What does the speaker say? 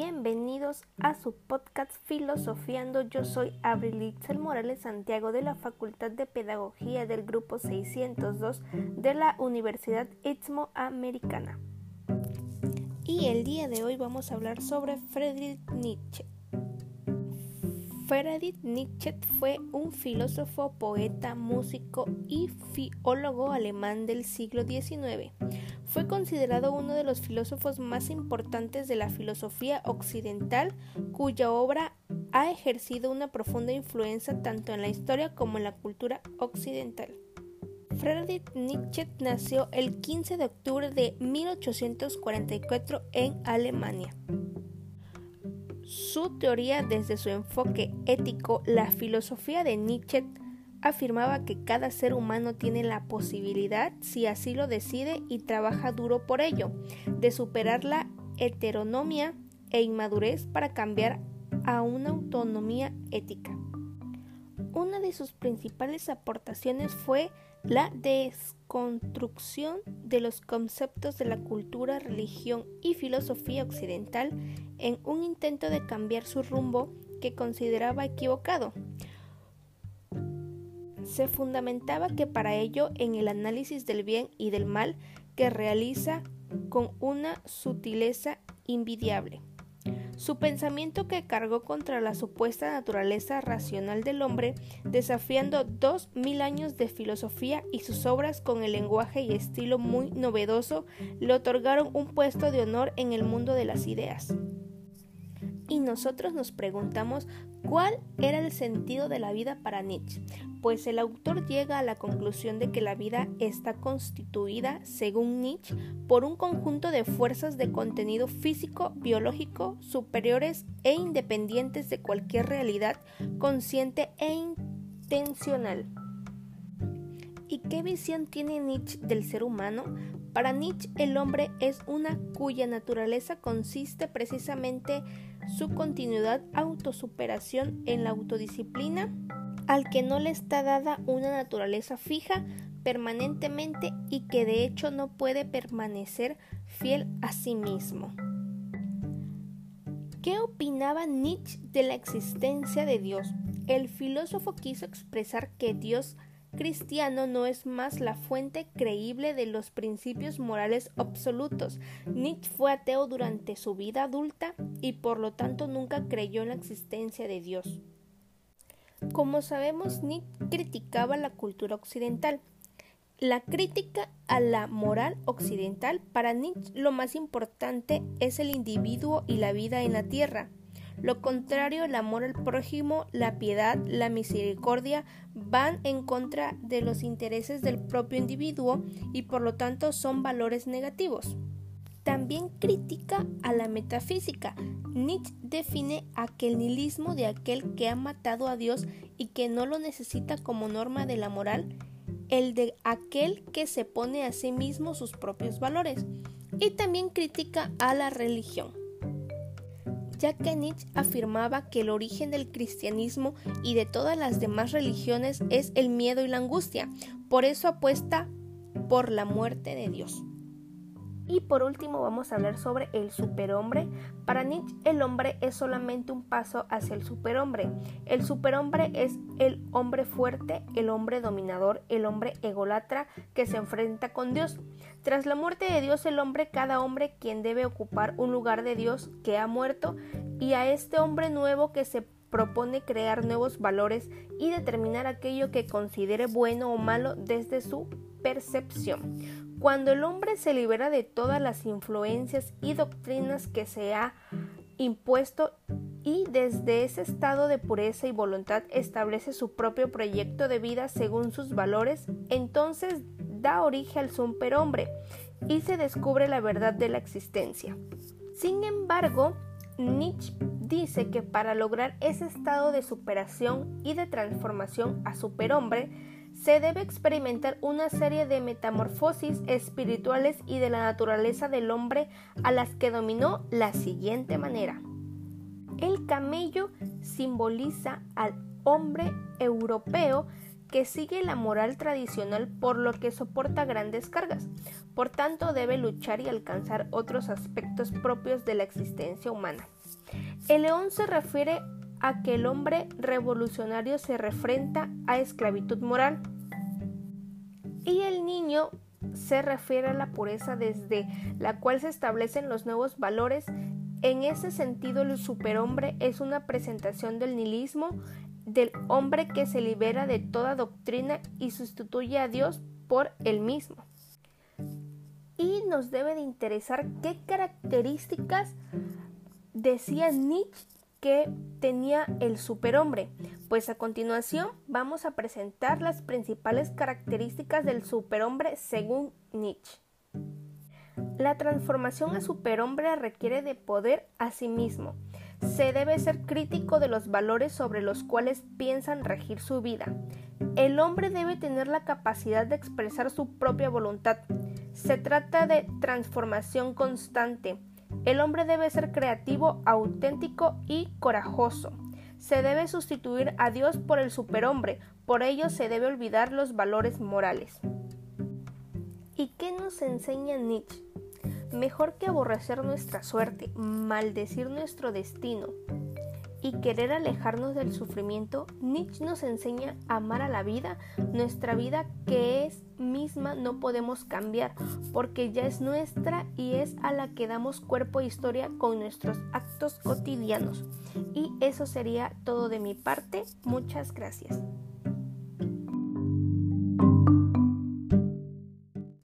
Bienvenidos a su podcast Filosofiando. Yo soy Abril Itzel Morales Santiago de la Facultad de Pedagogía del Grupo 602 de la Universidad Istmo Americana. Y el día de hoy vamos a hablar sobre Friedrich Nietzsche. Friedrich Nietzsche fue un filósofo, poeta, músico y filólogo alemán del siglo XIX. Fue considerado uno de los filósofos más importantes de la filosofía occidental, cuya obra ha ejercido una profunda influencia tanto en la historia como en la cultura occidental. Friedrich Nietzsche nació el 15 de octubre de 1844 en Alemania. Su teoría desde su enfoque ético, la filosofía de Nietzsche afirmaba que cada ser humano tiene la posibilidad, si así lo decide y trabaja duro por ello, de superar la heteronomia e inmadurez para cambiar a una autonomía ética. Una de sus principales aportaciones fue la desconstrucción de los conceptos de la cultura, religión y filosofía occidental en un intento de cambiar su rumbo que consideraba equivocado. Se fundamentaba que para ello en el análisis del bien y del mal que realiza con una sutileza invidiable. Su pensamiento que cargó contra la supuesta naturaleza racional del hombre, desafiando dos mil años de filosofía y sus obras con el lenguaje y estilo muy novedoso, le otorgaron un puesto de honor en el mundo de las ideas. Y nosotros nos preguntamos cuál era el sentido de la vida para Nietzsche, pues el autor llega a la conclusión de que la vida está constituida, según Nietzsche, por un conjunto de fuerzas de contenido físico, biológico, superiores e independientes de cualquier realidad consciente e intencional. ¿Y qué visión tiene Nietzsche del ser humano? Para Nietzsche el hombre es una cuya naturaleza consiste precisamente su continuidad, autosuperación en la autodisciplina, al que no le está dada una naturaleza fija permanentemente y que de hecho no puede permanecer fiel a sí mismo. ¿Qué opinaba Nietzsche de la existencia de Dios? El filósofo quiso expresar que Dios cristiano no es más la fuente creíble de los principios morales absolutos. Nietzsche fue ateo durante su vida adulta y por lo tanto nunca creyó en la existencia de Dios. Como sabemos, Nietzsche criticaba la cultura occidental. La crítica a la moral occidental para Nietzsche lo más importante es el individuo y la vida en la tierra. Lo contrario, el amor al prójimo, la piedad, la misericordia van en contra de los intereses del propio individuo y por lo tanto son valores negativos. También critica a la metafísica. Nietzsche define aquel nihilismo de aquel que ha matado a Dios y que no lo necesita como norma de la moral, el de aquel que se pone a sí mismo sus propios valores. Y también critica a la religión ya que Nietzsche afirmaba que el origen del cristianismo y de todas las demás religiones es el miedo y la angustia, por eso apuesta por la muerte de Dios. Y por último vamos a hablar sobre el superhombre. Para Nietzsche el hombre es solamente un paso hacia el superhombre. El superhombre es el hombre fuerte, el hombre dominador, el hombre egolatra que se enfrenta con Dios. Tras la muerte de Dios el hombre, cada hombre quien debe ocupar un lugar de Dios que ha muerto y a este hombre nuevo que se propone crear nuevos valores y determinar aquello que considere bueno o malo desde su percepción. Cuando el hombre se libera de todas las influencias y doctrinas que se ha impuesto y desde ese estado de pureza y voluntad establece su propio proyecto de vida según sus valores, entonces da origen al superhombre y se descubre la verdad de la existencia. Sin embargo, Nietzsche dice que para lograr ese estado de superación y de transformación a superhombre, se debe experimentar una serie de metamorfosis espirituales y de la naturaleza del hombre a las que dominó la siguiente manera. El camello simboliza al hombre europeo que sigue la moral tradicional por lo que soporta grandes cargas. Por tanto, debe luchar y alcanzar otros aspectos propios de la existencia humana. El león se refiere a que el hombre revolucionario se refrenta a esclavitud moral. Y el niño se refiere a la pureza desde la cual se establecen los nuevos valores. En ese sentido, el superhombre es una presentación del nihilismo, del hombre que se libera de toda doctrina y sustituye a Dios por él mismo. Y nos debe de interesar qué características decía Nietzsche que tenía el superhombre. Pues a continuación vamos a presentar las principales características del superhombre según Nietzsche. La transformación a superhombre requiere de poder a sí mismo. Se debe ser crítico de los valores sobre los cuales piensan regir su vida. El hombre debe tener la capacidad de expresar su propia voluntad. Se trata de transformación constante el hombre debe ser creativo, auténtico y corajoso. Se debe sustituir a Dios por el superhombre, por ello se debe olvidar los valores morales. ¿Y qué nos enseña Nietzsche? Mejor que aborrecer nuestra suerte, maldecir nuestro destino, y querer alejarnos del sufrimiento, Nietzsche nos enseña a amar a la vida, nuestra vida que es misma no podemos cambiar, porque ya es nuestra y es a la que damos cuerpo e historia con nuestros actos cotidianos. Y eso sería todo de mi parte. Muchas gracias.